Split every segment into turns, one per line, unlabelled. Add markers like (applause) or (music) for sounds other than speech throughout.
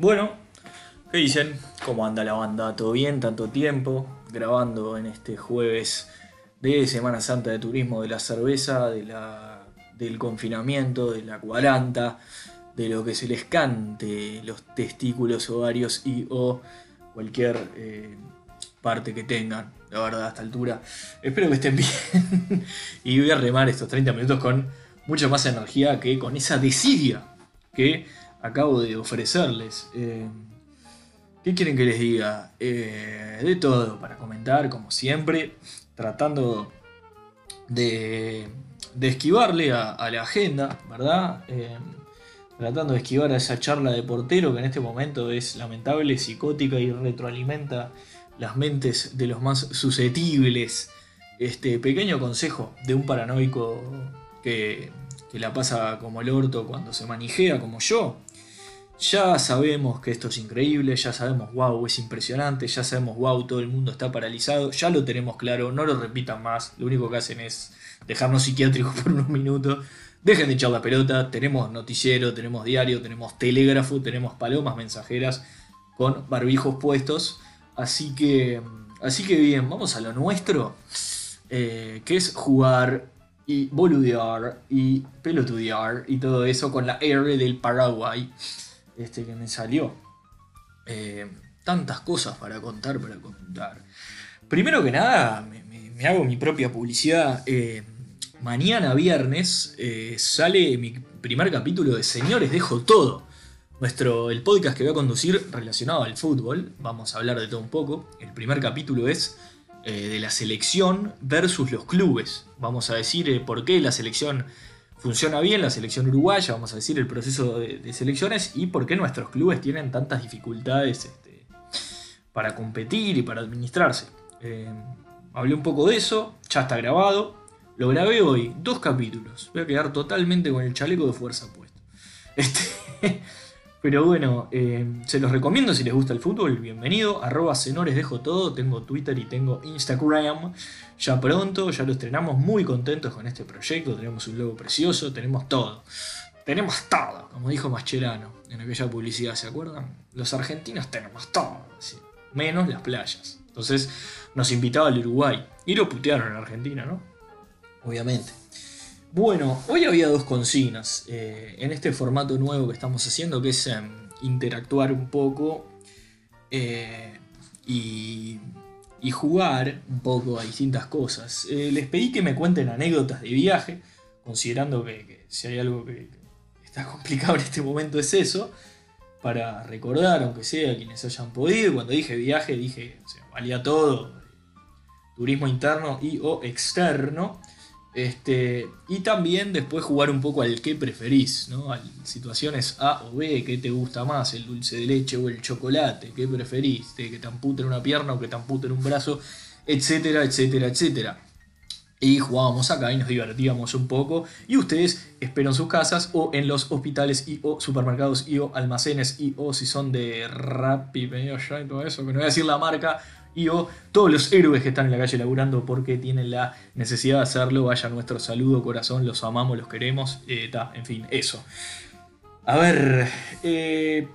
Bueno, ¿qué dicen? ¿Cómo anda la banda? ¿Todo bien? ¿Tanto tiempo? Grabando en este jueves de Semana Santa de Turismo de la cerveza, de la, del confinamiento, de la cuaranta, de lo que se les cante, los testículos, ovarios y o cualquier eh, parte que tengan, la verdad, a esta altura. Espero que estén (laughs) bien y voy a remar estos 30 minutos con mucha más energía que con esa desidia que acabo de ofrecerles. Eh, ¿Qué quieren que les diga? Eh, de todo para comentar, como siempre, tratando de, esquivarle a, la agenda, ¿verdad? Eh, tratando de esquivar a esa charla de portero que en este momento es lamentable, psicótica y retroalimenta las mentes de los más susceptibles. Este pequeño consejo de un paranoico que, que la pasa como el orto cuando se manijea, como yo, ya sabemos que esto es increíble, ya sabemos, wow, es impresionante, ya sabemos, wow, todo el mundo está paralizado, ya lo tenemos claro, no lo repitan más, lo único que hacen es dejarnos psiquiátricos por unos minutos, dejen de echar la pelota, tenemos noticiero, tenemos diario, tenemos telégrafo, tenemos palomas mensajeras con barbijos puestos, así que, así que bien, vamos a lo nuestro, eh, que es jugar y boludear y pelotudear y todo eso con la R del Paraguay este, que me salió. Eh, tantas cosas para contar, para contar. Primero que nada, me, hago mi propia publicidad. Eh, mañana viernes eh, sale mi primer capítulo de Señores Dejo Todo. Nuestro, el podcast que voy a conducir relacionado al fútbol. Vamos a hablar de todo un poco. El primer capítulo es de la selección versus los clubes. Vamos a decir por qué la selección funciona bien la selección uruguaya, vamos a decir, el proceso de, selecciones y por qué nuestros clubes tienen tantas dificultades este, para competir y para administrarse. Eh, hablé un poco de eso, ya está grabado. Lo grabé hoy, dos capítulos. Voy a quedar totalmente con el chaleco de fuerza puesto. Este, (laughs) pero bueno, eh, se los recomiendo si les gusta el fútbol. Bienvenido. Arroba Senores dejo todo. Tengo Twitter y tengo Instagram. Ya pronto, ya lo estrenamos. Muy contentos con este proyecto. Tenemos un logo precioso. Tenemos todo. Tenemos todo, como dijo Mascherano en aquella publicidad, ¿se acuerdan? Los argentinos tenemos todo, menos las playas. Entonces nos invitaba al Uruguay. Y lo putearon en Argentina, ¿no? Obviamente. Bueno, hoy había dos consignas eh, en este formato nuevo que estamos haciendo, que es em, interactuar un poco eh, y, jugar un poco a distintas cosas. Eh, les pedí que me cuenten anécdotas de viaje, considerando que, si hay algo que, está (laughs) complicado en este momento es eso, para recordar, aunque sea quienes hayan podido. Cuando dije viaje, dije, valía todo, turismo interno y o externo. Este, y también después jugar un poco al que preferís, ¿no? A situaciones A o B, ¿qué te gusta más? ¿El dulce de leche o el chocolate? ¿Qué preferís? ¿Que te amputen una pierna o que te amputen un brazo? Etcétera, etcétera, etcétera. Y jugábamos acá y nos divertíamos un poco. Y ustedes esperan en sus casas o en los hospitales y o supermercados y o almacenes y o si son de Rappi, y todo eso, que no voy a decir la marca, y o todos los héroes que están en la calle laburando porque tienen la necesidad de hacerlo, vaya nuestro saludo, corazón, los amamos, los queremos, eh, en fin, eso. A ver, eh,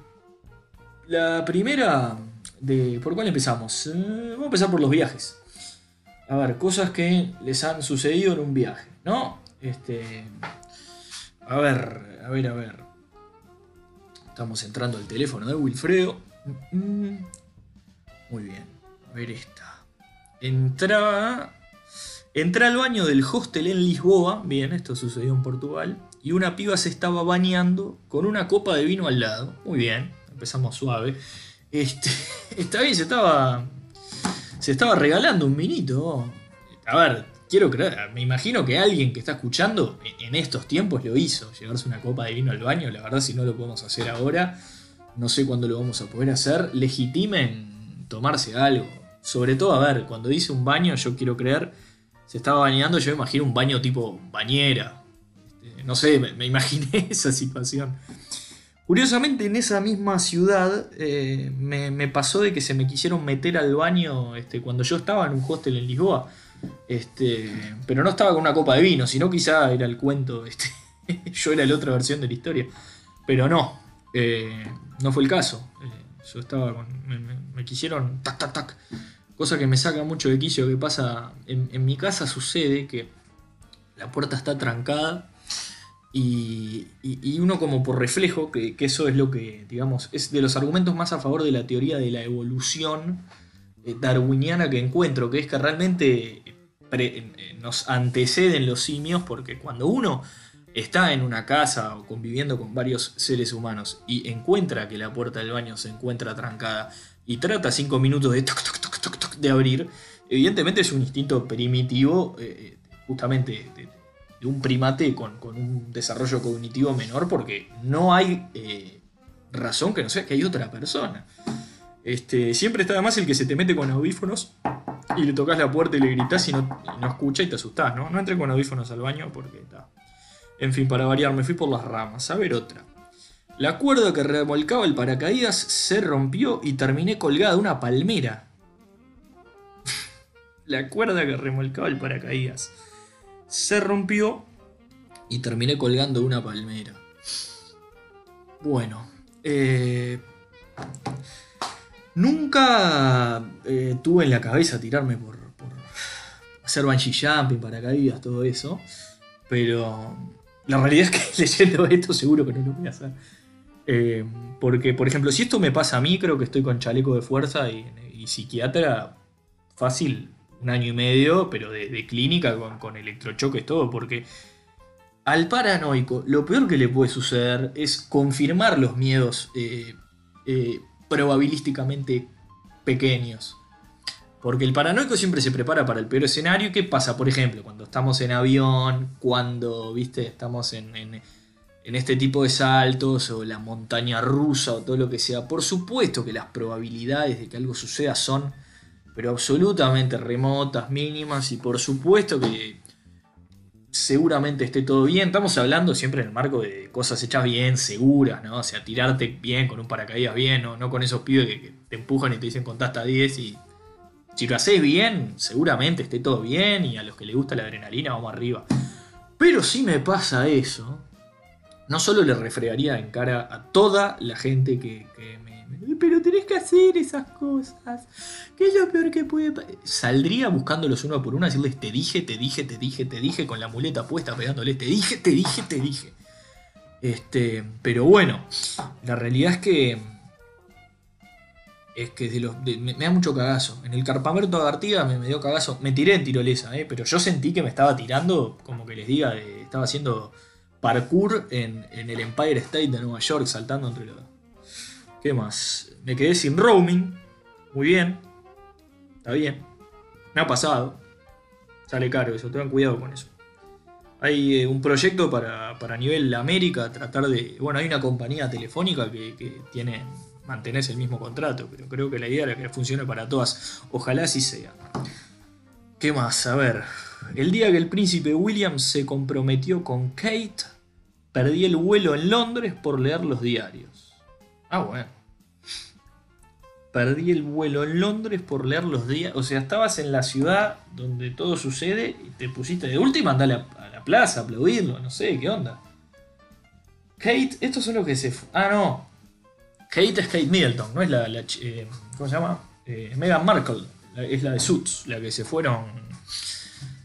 la primera, de, ¿por cuál empezamos? Eh, vamos a empezar por los viajes. A ver, cosas que les han sucedido en un viaje, ¿no? Este, a ver, a ver, a ver. Estamos entrando al teléfono de Wilfredo. Mm, mm. Muy bien ver esta. Entraba. Entré al baño del hostel en Lisboa, bien, esto sucedió en Portugal, y una piba se estaba bañando con una copa de vino al lado. Muy bien, empezamos suave. Este, (laughs) está bien, se estaba. Se estaba regalando un vinito. A ver, quiero creer, me imagino que alguien que está escuchando en estos tiempos lo hizo, llevarse una copa de vino al baño. La verdad, si no lo podemos hacer ahora, no sé cuándo lo vamos a poder hacer. Legitimen tomarse algo sobre todo, a ver, cuando dice un baño, yo quiero creer, se estaba bañando, yo imagino un baño tipo bañera. Este, no sé, me, (laughs) imaginé esa situación. Curiosamente, en esa misma ciudad eh, me, pasó de que se me quisieron meter al baño este, cuando yo estaba en un hostel en Lisboa. Este, pero no estaba con una copa de vino, sino quizá era el cuento. Este, (laughs) yo era la otra versión de la historia. Pero no, Eh, no fue el caso. Eh, yo estaba con. Me, quisieron. Tac, tac, tac. Cosa que me saca mucho de quicio que pasa. En, mi casa sucede que la puerta está trancada. Y, uno como por reflejo, que, eso es lo que, digamos, es de los argumentos más a favor de la teoría de la evolución eh, darwiniana que encuentro, que es que realmente nos anteceden los simios porque cuando uno está en una casa o conviviendo con varios seres humanos y encuentra que la puerta del baño se encuentra trancada y trata cinco minutos de, de abrir, evidentemente es un instinto primitivo eh, justamente de, un primate con, un desarrollo cognitivo menor porque no hay eh, razón que no sea que hay otra persona. Este, siempre está además el que se te mete con audífonos y le tocas la puerta y le gritas y no, no escucha y te asustás, ¿no? No entres con audífonos al baño porque está en fin, para variar, me fui por las ramas. A ver otra. La cuerda que remolcaba el paracaídas se rompió y terminé colgada de una palmera. (laughs) la cuerda que remolcaba el paracaídas se rompió y terminé colgando de una palmera. Bueno, eh, nunca eh, tuve en la cabeza tirarme por, por hacer bungee jumping, paracaídas, todo eso. Pero la realidad es que (laughs) leyendo esto seguro que no lo voy a hacer. Eh, porque, por ejemplo, si esto me pasa a mí, creo que estoy con chaleco de fuerza y, psiquiatra fácil, un año y medio, pero de, clínica con, con electrochoques, todo, porque al paranoico lo peor que le puede suceder es confirmar los miedos eh, eh, probabilísticamente pequeños. Porque el paranoico siempre se prepara para el peor escenario. ¿Qué pasa, por ejemplo, cuando estamos en avión, cuando, viste, estamos en, en, este tipo de saltos, o la montaña rusa, o todo lo que sea? Por supuesto que las probabilidades de que algo suceda son, pero absolutamente remotas, mínimas, y por supuesto que seguramente esté todo bien. Estamos hablando siempre en el marco de cosas hechas bien, seguras, ¿no? O sea, tirarte bien con un paracaídas bien, no, no con esos pibes que, te empujan y te dicen contá hasta 10 y si lo haces bien, seguramente esté todo bien y a los que les gusta la adrenalina vamos arriba. Pero si me pasa eso, no solo le refregaría en cara a toda la gente que, me, Pero tenés que hacer esas cosas. ¿Qué es lo peor que puede Saldría buscándolos uno por uno a decirles te dije, te dije, te dije, te dije, con la muleta puesta pegándoles te dije, te dije, te dije. Este, pero bueno, la realidad es que es que de los, me, da mucho cagazo. En el carpamento de Artigas me, dio cagazo. Me tiré en tirolesa, eh, pero yo sentí que me estaba tirando, como que les diga, estaba haciendo parkour en, el Empire State de Nueva York, saltando entre los... ¿Qué más? Me quedé sin roaming. Muy bien. Está bien. Me ha pasado. Sale caro eso, tengan cuidado con eso. Hay eh, un proyecto para, para nivel América, tratar de... Bueno, hay una compañía telefónica que, que tiene mantenés el mismo contrato, pero creo que la idea era que funcione para todas. Ojalá así sea. ¿Qué más? A ver. El día que el príncipe William se comprometió con Kate, perdí el vuelo en Londres por leer los diarios. Ah, bueno. Perdí el vuelo en Londres por leer los diarios. O sea, estabas en la ciudad donde todo sucede y te pusiste de última, andale a, a la plaza a aplaudirlo, no sé, ¿qué onda? Kate, estos son los que se... Ah, no, Kate es Middleton, no es la. Eh, ¿Cómo se llama? Eh, Meghan Markle, es la de Suits, la que se fueron.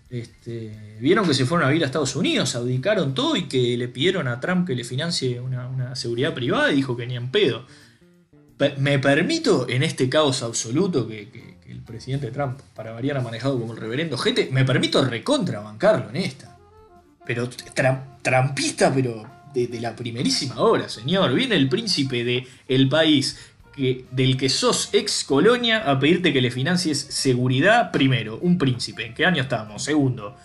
Este, vieron que se fueron a vivir a Estados Unidos, abdicaron todo y que le pidieron a Trump que le financie una, seguridad privada y dijo que ni en pedo. me permito, en este caos absoluto que, el presidente Trump, para variar, ha manejado como el reverendo gente, me permito recontrabancarlo en esta. Pero trampista, pero de, la primerísima hora, señor. Viene el príncipe de el país que, del que sos ex colonia a pedirte que le financies seguridad primero. Un príncipe. ¿En qué año estamos? Segundo.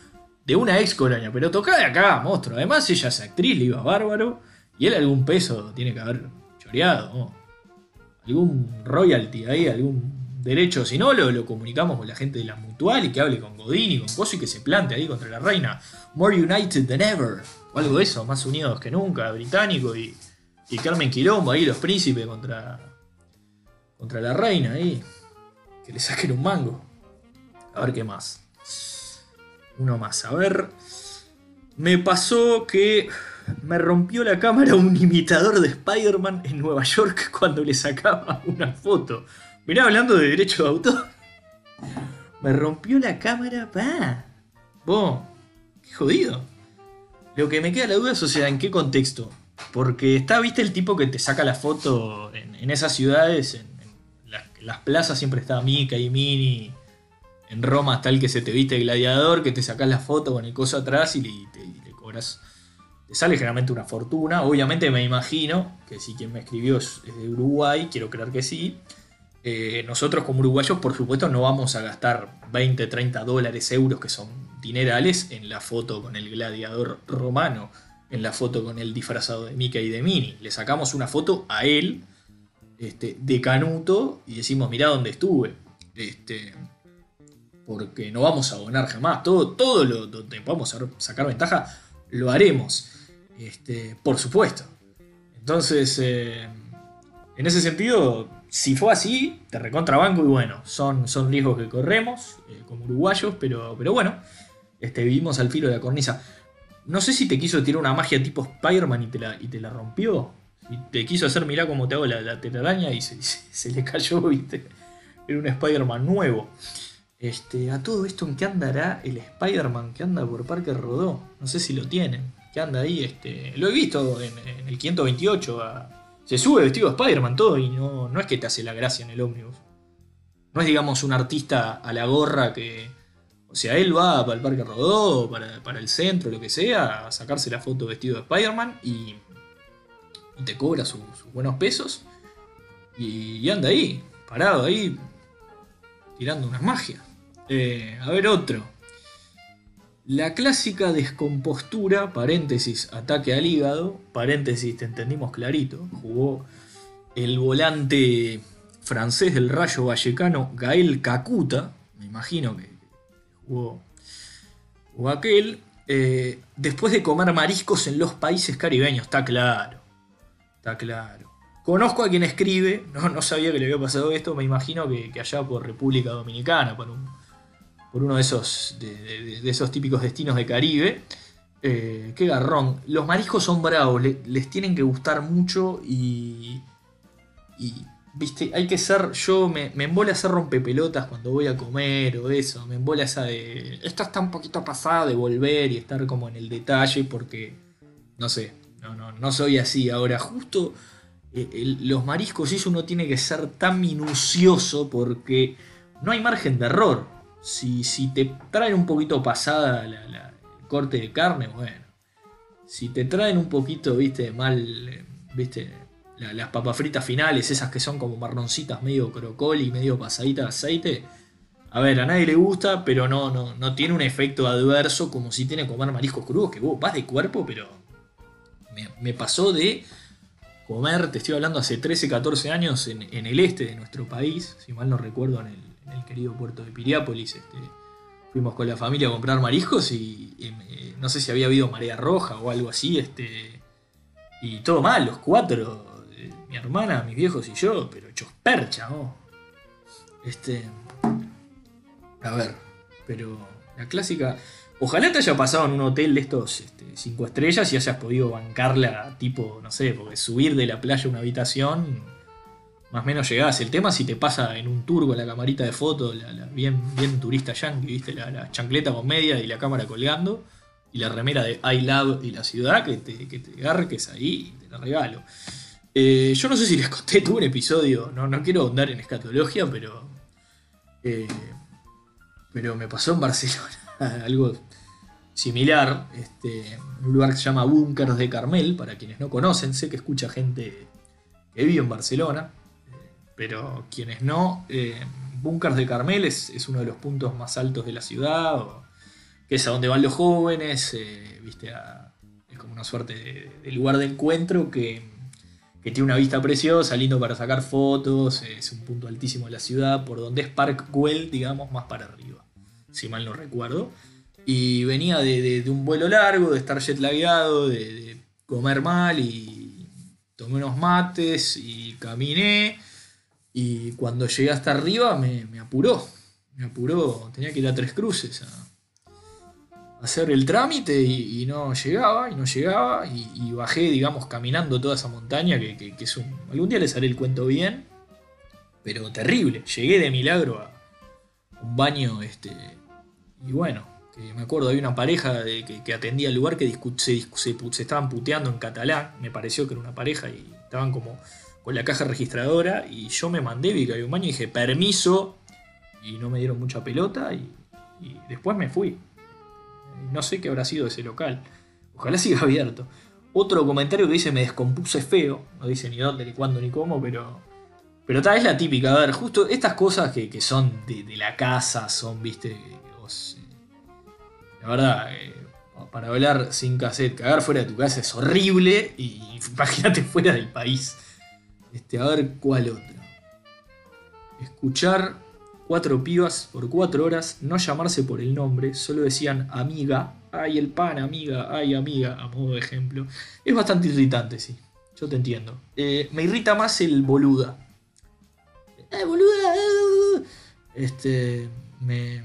De una ex colonia. Pero toca de acá, monstruo. Además, ella es actriz, le iba bárbaro. Y él algún peso tiene que haber choreado. Algún royalty ahí, algún derecho. Si no, lo, lo, comunicamos con la gente de la mutual y que hable con Godín y con Coso y que se plante ahí contra la reina. More united than ever o algo de eso, más unidos que nunca, británico y, y Carmen Quilombo ahí, los príncipes contra, contra la reina ahí, que le saquen un mango. A ver qué más. Uno más, a ver. Me pasó que me rompió la cámara un imitador de Spider-Man en Nueva York (laughs) cuando le sacaba una foto. Mirá, hablando de derecho de autor. Me rompió la cámara, pa. Vos, qué jodido. Lo que me queda la duda es, o sea, ¿en qué contexto? Porque está, viste, el tipo que te saca la foto en, esas ciudades, en, las, plazas siempre está Mika y Mini. En Roma está el que se te viste gladiador, que te sacas la foto con el coso atrás y le cobras. Te sale generalmente una fortuna. Obviamente me imagino que si quien me escribió es de Uruguay, quiero creer que sí. Eh, nosotros como uruguayos, por supuesto, no vamos a gastar 20, 30 dólares, euros, que son dinerales, en la foto con el gladiador romano, en la foto con el disfrazado de Mika y de Mini. Le sacamos una foto a él, este, de Canuto, y decimos, mirá dónde estuve. Este, porque no vamos a abonar jamás. Todo, todo lo donde podamos sacar ventaja, lo haremos. Este, por supuesto. Entonces, eh, en ese sentido, si fue así, te recontrabanco y bueno, son, son riesgos que corremos eh, como uruguayos, pero, pero bueno, este, vivimos al filo de la cornisa. No sé si te quiso tirar una magia tipo Spider-Man y, te la, y te la rompió. Si te quiso hacer, mirá cómo te hago la, la telaraña y se, (laughs) le cayó, viste. Era un Spider-Man nuevo. Este, a todo esto, ¿en qué andará el Spider-Man que anda por Parque Rodó? No sé si lo tienen. ¿Qué anda ahí? Este, lo he visto en, en el 528 a, se sube vestido de Spider-Man todo y no, no es que te hace la gracia en el ómnibus. No es, digamos, un artista a la gorra que. O sea, él va para el Parque Rodó, para, para el centro, lo que sea, a sacarse la foto vestido de Spider-Man y, y, te cobra sus buenos pesos. Y, anda ahí, parado ahí, tirando unas magias. Eh, a ver, otro. La clásica descompostura, paréntesis, ataque al hígado, paréntesis, te entendimos clarito, jugó el volante francés del Rayo Vallecano, Gael Cacuta, me imagino que jugó, jugó aquel, eh, después de comer mariscos en los países caribeños, está claro, está claro. Conozco a quien escribe, no, sabía que le había pasado esto, me imagino que, que allá por República Dominicana, por un por uno de esos, de, esos típicos destinos de Caribe. Eh, qué garrón. Los mariscos son bravos, les tienen que gustar mucho y, y. Viste, hay que ser. Yo me, me embola hacer rompepelotas cuando voy a comer o eso. Me embola esa de. Esto está un poquito pasada de volver y estar como en el detalle porque. No sé, no, no, no soy así. Ahora, justo eh, los mariscos, eso uno tiene que ser tan minucioso porque no hay margen de error si, te traen un poquito pasada el corte de carne, bueno. Si te traen un poquito, viste, mal, viste, las papas fritas finales, esas que son como marroncitas medio crocoli, medio pasaditas de aceite. A ver, a nadie le gusta, pero no, no, no tiene un efecto adverso como si tiene comer mariscos crudos, que vos vas de cuerpo, pero me, pasó de comer, te estoy hablando hace 13, 14 años en, el este de nuestro país, si mal no recuerdo, en el, el querido puerto de Piriápolis. Este, fuimos con la familia a comprar mariscos y, eh, no sé si había habido marea roja o algo así. Este, y todo mal, los cuatro, eh, mi hermana, mis viejos y yo, pero hechos percha, Este. A ver, pero la clásica. Ojalá te haya pasado en un hotel de estos este, cinco estrellas y hayas podido bancarla, tipo, no sé, porque subir de la playa a una habitación más o menos llegás. El tema si te pasa en un tour con la camarita de foto, la, bien, bien turista yankee. La, chancleta con media y la cámara colgando. Y la remera de I Love y la ciudad, que te, que te garques ahí y te la regalo. Eh, yo no sé si les conté tú un episodio, no, no quiero andar en escatología, pero. Eh, pero me pasó en Barcelona (laughs) algo similar. Este, un lugar que se llama Bunkers de Carmel, para quienes no conocen, sé que escucha gente que vive en Barcelona pero quienes no, eh, Bunkers de Carmel es, uno de los puntos más altos de la ciudad, que es a donde van los jóvenes, eh, viste, es como una suerte de, lugar de encuentro que, tiene una vista preciosa, lindo para sacar fotos, es un punto altísimo de la ciudad, por donde es Park Güell, digamos, más para arriba, si mal no recuerdo. Y venía de, un vuelo largo, de estar jet lagueado, de, de comer mal y tomé unos mates y caminé y cuando llegué hasta arriba me, apuró. Me apuró. Tenía que ir a Tres Cruces a, hacer el trámite y, no llegaba, y no llegaba, y, bajé, digamos, caminando toda esa montaña, que, es un... Algún día les haré el cuento bien, pero terrible. Llegué de milagro a un baño, este, y bueno, que me acuerdo, había una pareja que, atendía el lugar que se, se, estaban puteando en catalán, me pareció que era una pareja, y estaban como con la caja registradora, y yo me mandé, vi que había un baño, y dije, permiso, y no me dieron mucha pelota, y después me fui. No sé qué habrá sido ese local. Ojalá siga abierto. Otro comentario que dice me descompuse feo. No dice ni dónde, ni cuándo, ni cómo, pero. Pero tal vez la típica. A ver, justo estas cosas que, son de, la casa, son, viste. Eh, la verdad, eh, para hablar sin cassette, cagar fuera de tu casa es horrible. Y (laughs) imagínate fuera del país. Este, a ver cuál otro. Escuchar cuatro pibas por cuatro horas, no llamarse por el nombre, solo decían amiga, ay el pan, amiga, ay amiga, a modo de ejemplo. Es bastante irritante, sí, yo te entiendo. Eh, me irrita más el boluda. ¡Eh, boluda! Este, me,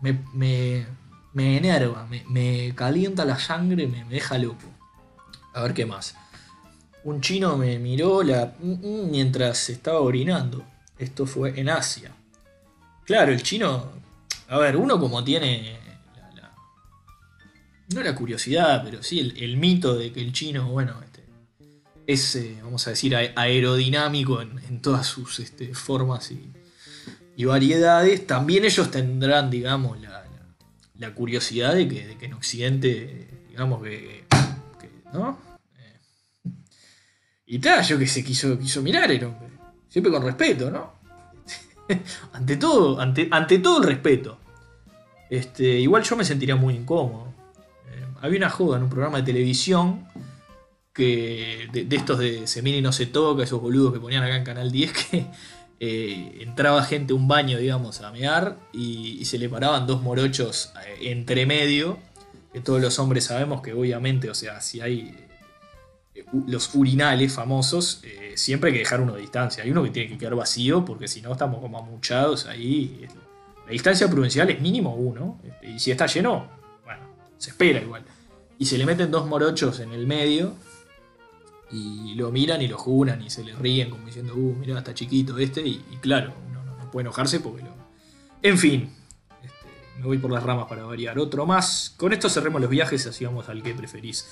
me, me, me enerva, me, me, calienta la sangre, me, deja loco. A ver qué más. Un chino me miró la, mm, mm, mientras estaba orinando. Esto fue en Asia. Claro, el chino. A ver, uno como tiene. no la curiosidad, pero sí el, mito de que el chino, bueno, este, es, eh, vamos a decir, aerodinámico en, todas sus este, formas y, variedades. También ellos tendrán, digamos, la, curiosidad de que, en Occidente, digamos que. ¿No? Y tal, yo que se quiso, quiso mirar el hombre. Siempre con respeto, ¿no? (laughs) ante todo, ante, ante todo el respeto. Este, igual yo me sentiría muy incómodo. Eh, había una joda en un programa de televisión que de, estos de se mira y no se toca, esos boludos que ponían acá en Canal 10 (laughs) que eh, entraba gente a un baño, digamos, a mear y, se le paraban dos morochos eh, entre medio, que todos los hombres sabemos que obviamente, o sea, si hay los urinales famosos, eh, siempre hay que dejar uno de distancia. Hay uno que tiene que quedar vacío porque si no estamos como amuchados ahí. La distancia prudencial es mínimo uno. Este, y si está lleno, bueno, se espera igual. Y se le meten dos morochos en el medio y lo miran y lo juran y se le ríen como diciendo, uh, mira, está chiquito este. Y, claro, uno no, puede enojarse porque lo... En fin, este, me voy por las ramas para variar. Otro más. Con esto cerremos los viajes y así vamos al que preferís.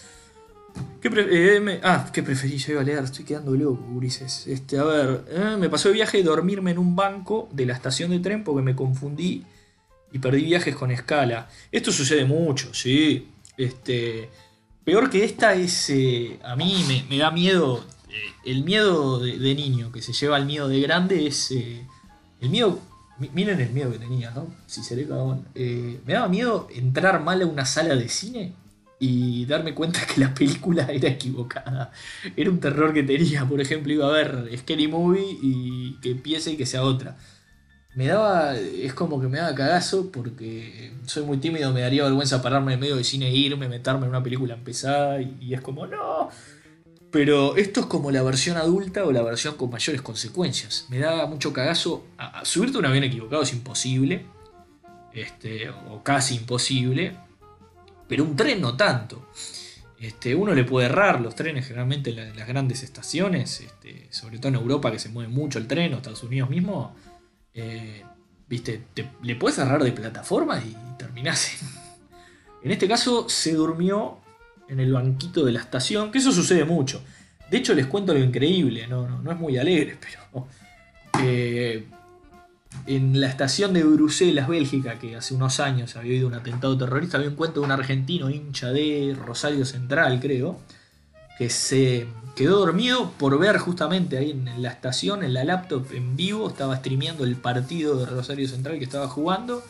¿Qué, eh, ah, ¿qué preferís? Yo iba a leer, estoy quedando loco, Ulises. Este, a ver, eh, me pasó el viaje de dormirme en un banco de la estación de tren porque me confundí y perdí viajes con escala. Esto sucede mucho, sí. Este, peor que esta es, eh, a mí me, da miedo, el miedo de, niño que se lleva al miedo de grande es, el miedo, miren el miedo que tenía, ¿no? Si seré cagón. me daba miedo entrar mal a una sala de cine y darme cuenta que la película (laughs) era equivocada. Era un terror que tenía, por ejemplo, iba a ver Scary Movie y que empiece y que sea otra. Me daba, es como que me daba cagazo porque soy muy tímido, me daría vergüenza pararme en medio del cine e irme, meterme en una película empezada y, es como, no. Pero esto es como la versión adulta o la versión con mayores consecuencias. Me daba mucho cagazo. A, subirte a un avión equivocado es imposible. Este, o casi imposible pero un tren no tanto. Este, uno le puede errar los trenes generalmente en, las grandes estaciones, este, sobre todo en Europa que se mueve mucho el tren, o Estados Unidos mismo, eh, viste, le puedes errar de plataforma y terminás en... este caso se durmió en el banquito de la estación, que eso sucede mucho. De hecho les cuento lo increíble, no, no, es muy alegre, (laughs) pero... Eh, en la estación de Bruselas, Bélgica, que hace unos años había habido un atentado terrorista, había un cuento de un argentino hincha de Rosario Central, creo, que se quedó dormido por ver justamente ahí en la estación, en la laptop en vivo, estaba streameando el partido de Rosario Central que estaba jugando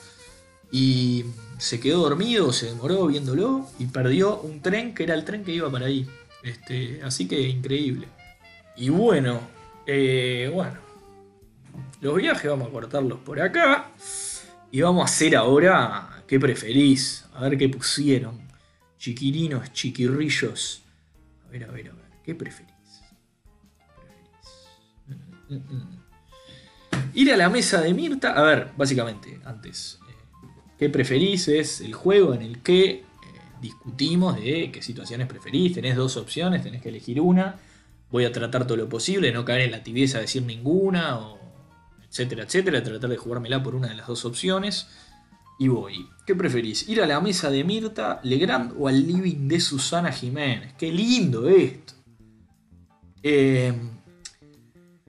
y se quedó dormido, se demoró viéndolo y perdió un tren que era el tren que iba para ahí. Este, así que increíble. Y bueno, eh, bueno, los viajes vamos a cortarlos por acá. Y vamos a hacer ahora qué preferís. A ver qué pusieron. Chiquirinos, chiquirrillos. A ver, a ver, a ver. ¿Qué preferís? Ir a la mesa de Mirta. A ver, básicamente, antes. Eh, ¿Qué preferís? Es el juego en el que eh, discutimos de qué situaciones preferís. Tenés dos opciones, tenés que elegir una. Voy a tratar todo lo posible, no caer en la tibieza de decir ninguna, o etcétera, etcétera. Tratar de jugármela por una de las dos opciones. Y voy. ¿Qué preferís? ¿Ir a la mesa de Mirta Legrand o al living de Susana Jiménez? ¡Qué lindo esto! Eh,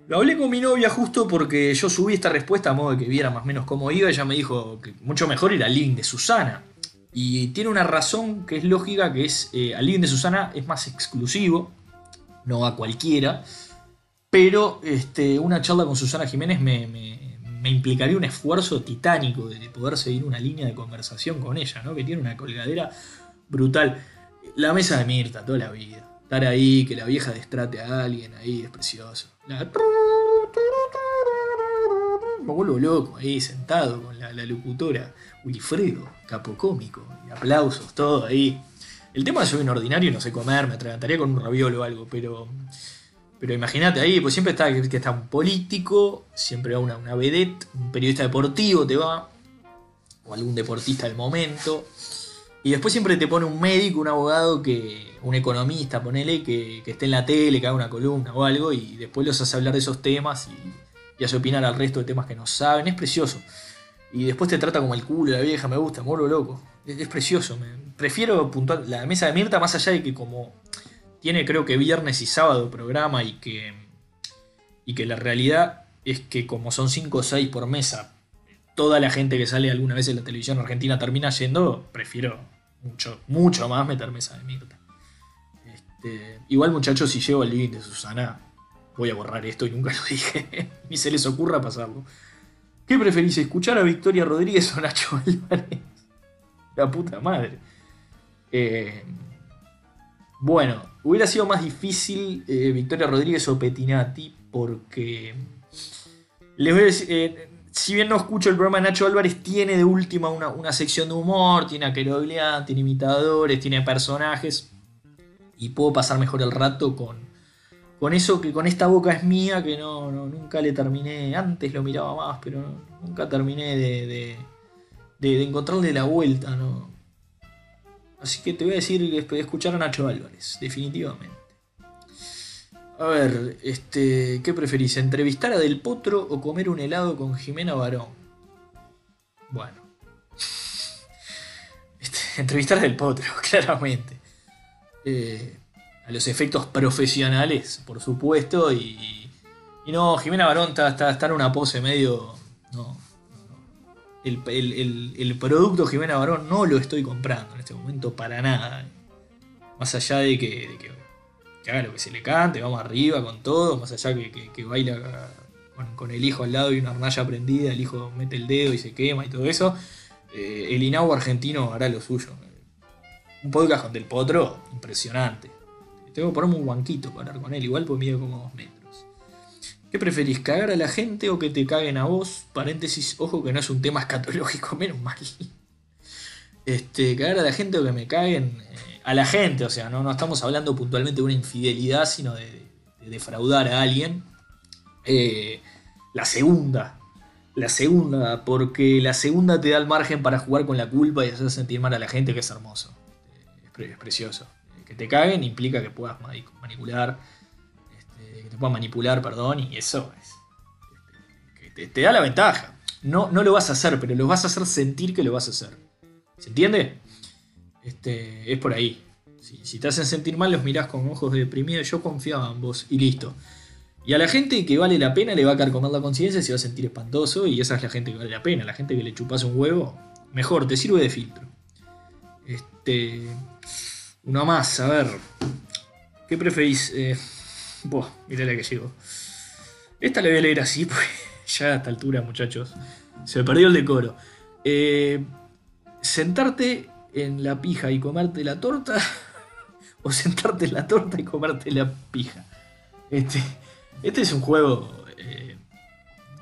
lo hablé con mi novia justo porque yo subí esta respuesta a modo de que viera más o menos cómo iba. Ella me dijo que mucho mejor ir al living de Susana. Y tiene una razón que es lógica, que es eh, al living de Susana es más exclusivo, no a cualquiera. Pero este, una charla con Susana Jiménez me, implicaría un esfuerzo titánico de poder seguir una línea de conversación con ella, ¿no? que tiene una colgadera brutal. La mesa de Mirta, toda la vida. Estar ahí, que la vieja destrate a alguien ahí, es precioso. Me vuelvo loco ahí sentado con la, locutora Wilfredo, capo cómico, y aplausos, todo ahí. El tema que soy un ordinario no sé comer, me atragantaría con un raviolo o algo, pero. Pero imagínate ahí, pues siempre está que está un político, siempre va una, una vedette, un periodista deportivo te va, o algún deportista del momento. Y después siempre te pone un médico, un abogado, que un economista, ponele, que, que esté en la tele, que haga una columna o algo, y después los hace hablar de esos temas y, y hace opinar al resto de temas que no saben. Es precioso. Y después te trata como el culo, la vieja, me gusta, morro loco. Es, precioso. Prefiero puntual la mesa de Mirta, más allá de que como tiene creo que viernes y sábado programa y que, y que la realidad es que como son 5 o 6 por mesa, toda la gente que sale alguna vez en la televisión argentina termina yendo, prefiero mucho, mucho más meterme esa de Mirta. Este, igual, muchachos, si llego al living de Susana, voy a borrar esto y nunca lo (laughs) dije. Ni se les ocurra pasarlo. ¿Qué preferís, escuchar a Victoria Rodríguez o Nacho Álvarez? La puta madre. Eh, bueno, hubiera sido más difícil eh, Victoria Rodríguez o Petinati porque les voy a decir, eh, si bien no escucho el programa de Nacho Álvarez, tiene de última una, sección de humor, tiene a tiene imitadores, tiene personajes. Y puedo pasar mejor el rato con, con eso que con esta boca es mía, que no, nunca le terminé. Antes lo miraba más, pero nunca terminé de, de, encontrarle la vuelta. ¿no? Así que te voy a decir que escuchar a Nacho Álvarez, definitivamente. A ver, este, ¿qué preferís? ¿Entrevistar a Del Potro o comer un helado con Jimena Barón? Bueno. Este, (laughs) entrevistar a Del Potro, (laughs) claramente. Eh, a los efectos profesionales, por supuesto. Y, y no, Jimena Barón está, está, en una pose medio. No, el, el, producto Jimena Barón no lo estoy comprando en este momento para nada. Más allá de que haga lo que se le cante, vamos arriba con todo, más allá que, que, baila con, el hijo al lado y una hornalla prendida, el hijo mete el dedo y se quema y todo eso. Eh, el Inau argentino hará lo suyo. Un podcast con Del Potro, impresionante. Tengo que ponerme un banquito para hablar con él, igual pues mide como dos metros. ¿Qué preferís, cagar a la gente o que te caguen a vos? Paréntesis, ojo que no es un tema escatológico, (laughs) menos mal. Este, cagar a la gente o que me caguen. Eh, a la gente, o sea, no, estamos hablando puntualmente de una infidelidad, sino de, defraudar a alguien. Eh, la segunda, la segunda, porque la segunda te da el margen para jugar con la culpa y hacer sentir mal a la gente, que es hermoso, es, precioso. Que te caguen implica que puedas manipular, te puedan manipular, perdón, y eso es, te, da la ventaja. No, no lo vas a hacer, pero lo vas a hacer sentir que lo vas a hacer. ¿Se entiende? Este, es por ahí. Si, te hacen sentir mal, los mirás con ojos deprimidos. Yo confiaba en vos y listo. Y a la gente que vale la pena le va a carcomer la conciencia y se va a sentir espantoso. Y esa es la gente que vale la pena. La gente que le chupas un huevo, mejor, te sirve de filtro. Este. Uno más, a ver. ¿Qué preferís? Eh, buah, mirá la que llegó. Esta la voy a leer así, (laughs) pues ya a esta altura, muchachos. Se me perdió el decoro. Eh, sentarte en la pija y comerte la torta, (laughs) o sentarte en la torta y comerte la pija. Este, este es un juego, eh,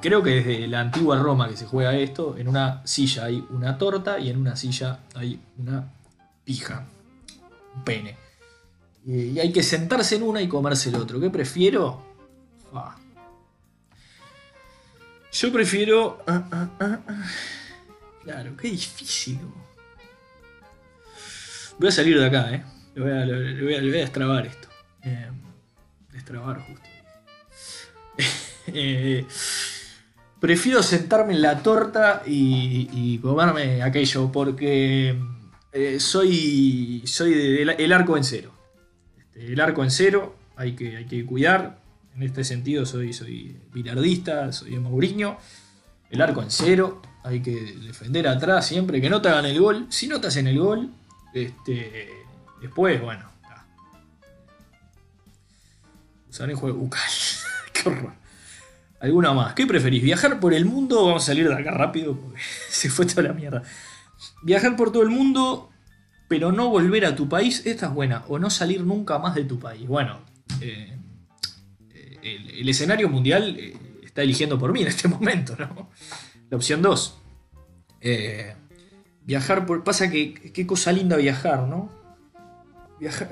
creo que desde la antigua Roma que se juega esto, en una silla hay una torta y en una silla hay una pija, pene. Y hay que sentarse en una y comerse el otro. ¿Qué prefiero? Yo prefiero... Ah, ah, ah, Claro, qué difícil. Voy a salir de acá, ¿eh? Le voy a, voy a, destrabar esto. Eh, destrabar justo. (laughs) Eh, prefiero sentarme en la torta y, y comerme aquello porque eh, soy, soy del el arco en cero. Este, el arco en cero hay que, hay que cuidar. En este sentido soy, soy bilardista, soy Mourinho. El arco en cero, hay que defender atrás siempre, que no te hagan el gol. Si no te hacen el gol, este, después, bueno. Usar en juego bucal. (laughs) Qué horror. ¿Alguna más? ¿Qué preferís? ¿Viajar por el mundo? Vamos a salir de acá rápido porque (laughs) se fue toda la mierda. Viajar por todo el mundo, pero no volver a tu país. Esta es buena. O no salir nunca más de tu país. Bueno, eh, el, el, escenario mundial eh, está eligiendo por mí en este (laughs) momento, ¿no? La opción 2. Eh, viajar por. Pasa que. Qué cosa linda viajar, ¿no?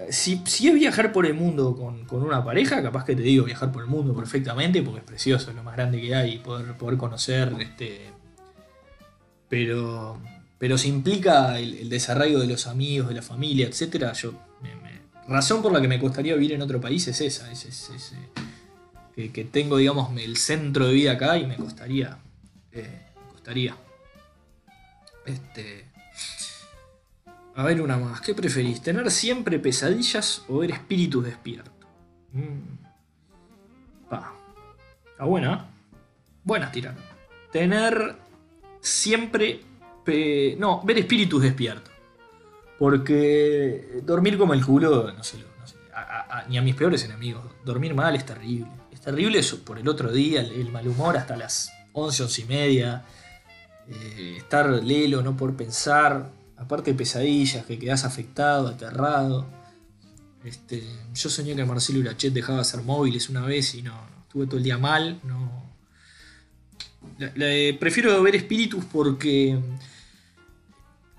si, si, es viajar por el mundo con, con, una pareja, capaz que te digo viajar por el mundo perfectamente, porque es precioso, es lo más grande que hay, poder, poder conocer. Este, pero, pero si implica el, el, desarrollo de los amigos, de la familia, etc., yo. Razón por la que me costaría vivir en otro país es esa, es, es, es que, tengo, digamos, el centro de vida acá y me costaría. Eh, me costaría. Este. A ver una más. ¿Qué preferís? ¿Tener siempre pesadillas o ver espíritus despiertos? Mm. Está buena. ¿eh? Buena tirada. Tener siempre... No, ver espíritus despiertos. Porque dormir como el culo, no sé, no ni a mis peores enemigos. Dormir mal es terrible. Es terrible eso por el otro día, el, mal humor hasta las 11, 11 y media. Eh, estar lelo, no por pensar aparte de pesadillas, que quedas afectado, aterrado. Este, yo soñé que Marcelo Urachet dejaba de hacer móviles una vez y no, estuve todo el día mal. No. La, prefiero ver espíritus porque.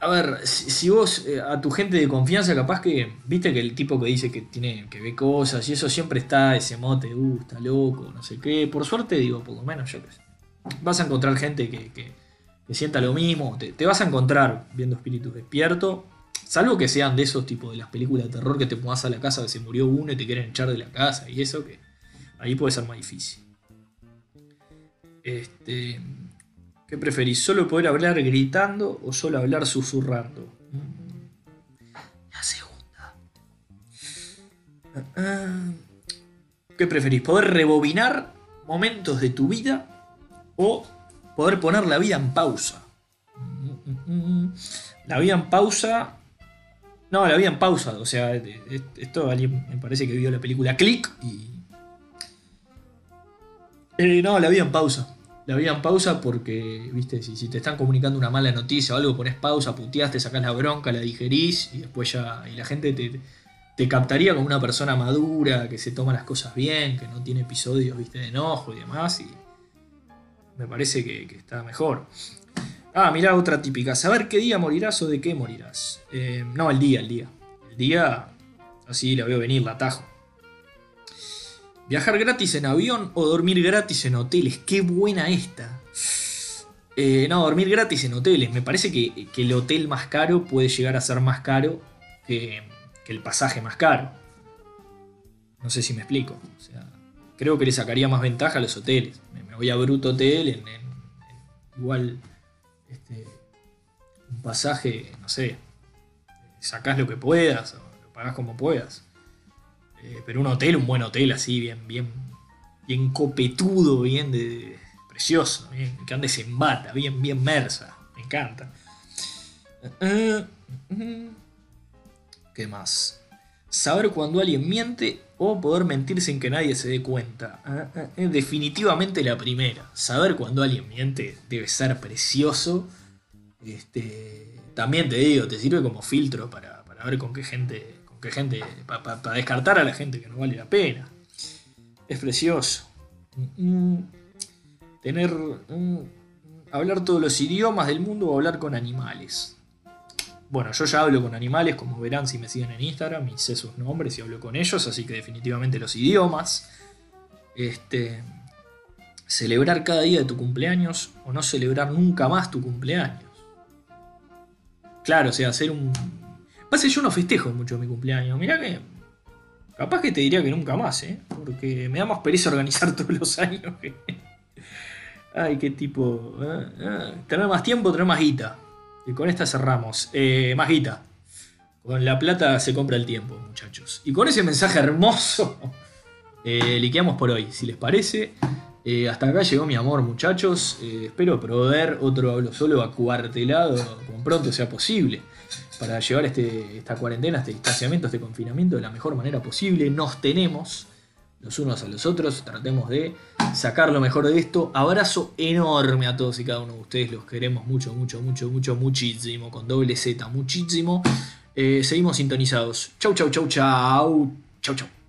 A ver, si, vos eh, a tu gente de confianza, capaz que. Viste que el tipo que dice que tiene que ve cosas y eso siempre está ese mote, te gusta, loco, no sé qué. Por suerte, digo, poco menos, yo qué sé. Vas a encontrar gente que, que sienta lo mismo. Te, vas a encontrar viendo espíritus despierto. Salvo que sean de esos tipos de las películas de terror que te pongas a la casa que se murió uno y te quieren echar de la casa y eso que ahí puede ser más difícil. Este, ¿Qué preferís? ¿Solo poder hablar gritando o solo hablar susurrando? La segunda. ¿Qué preferís? ¿Poder rebobinar momentos de tu vida o poder poner la vida en pausa. La vida en pausa. No, la vida en pausa. O sea, esto alguien me parece que vio la película Click y. Eh, no, la vida en pausa. Vida en pausa porque, viste, si, te están comunicando una mala noticia o algo, pones pausa, puteás, te sacás la bronca, la digerís y después ya. Y la gente te, te captaría como una persona madura, que se toma las cosas bien, que no tiene episodios, viste, de enojo y demás. Y, me parece que, que, está mejor. Ah, mirá otra típica. Saber qué día morirás o de qué morirás. Eh, no, el día, el día. El día, así la veo venir, la atajo. Viajar gratis en avión o dormir gratis en hoteles. Qué buena esta. Eh, no, dormir gratis en hoteles. Me parece que, que, el hotel más caro puede llegar a ser más caro que, que el pasaje más caro. No sé si me explico. O sea, creo que le sacaría más ventaja a los hoteles. Me, voy a Bruto Hotel, igual este, un pasaje, no sé, sacás lo que puedas, o lo pagás como puedas. Eh, pero un hotel, un buen hotel así, bien, bien, bien copetudo, bien de, precioso, bien, que andes en bata, bien, bien mersa, me encanta. ¿Qué más? Saber cuando alguien miente o poder mentir sin que nadie se dé cuenta. Definitivamente la primera. Saber cuando alguien miente debe ser precioso. Este, también te digo, te sirve como filtro para, para ver con qué gente, qué gente, para, descartar a la gente que no vale la pena. Es precioso. Tener, hablar todos los idiomas del mundo o hablar con animales. Bueno, yo ya hablo con animales, como verán si me siguen en Instagram, y sé sus nombres y hablo con ellos, así que definitivamente los idiomas. Este, celebrar cada día de tu cumpleaños o no celebrar nunca más tu cumpleaños. Claro, o sea, hacer un. Pasa yo no festejo mucho mi cumpleaños. Mirá que. Capaz que te diría que nunca más, ¿eh? Porque me da más pereza organizar (laughs) todos los años. Ay, qué tipo. ¿eh? ¿Eh? Tener más tiempo, tener más guita. Y con esta cerramos. Eh, más guita. Con la plata se compra el tiempo, muchachos. Y con ese mensaje hermoso, (laughs) eh, liqueamos por hoy. Si les parece, eh, hasta acá llegó mi amor, muchachos. Eh, espero proveer otro hablo solo acuartelado como pronto sea posible. Para llevar este, esta cuarentena, este distanciamiento, este confinamiento de la mejor manera posible. Nos tenemos los unos a los otros. Tratemos de sacar lo mejor de esto. Abrazo enorme a todos y cada uno de ustedes. Los queremos mucho, mucho, mucho, mucho, muchísimo. Con doble Z, muchísimo. Eh, seguimos sintonizados. Chau, chau, chau, chau. Chau, chau.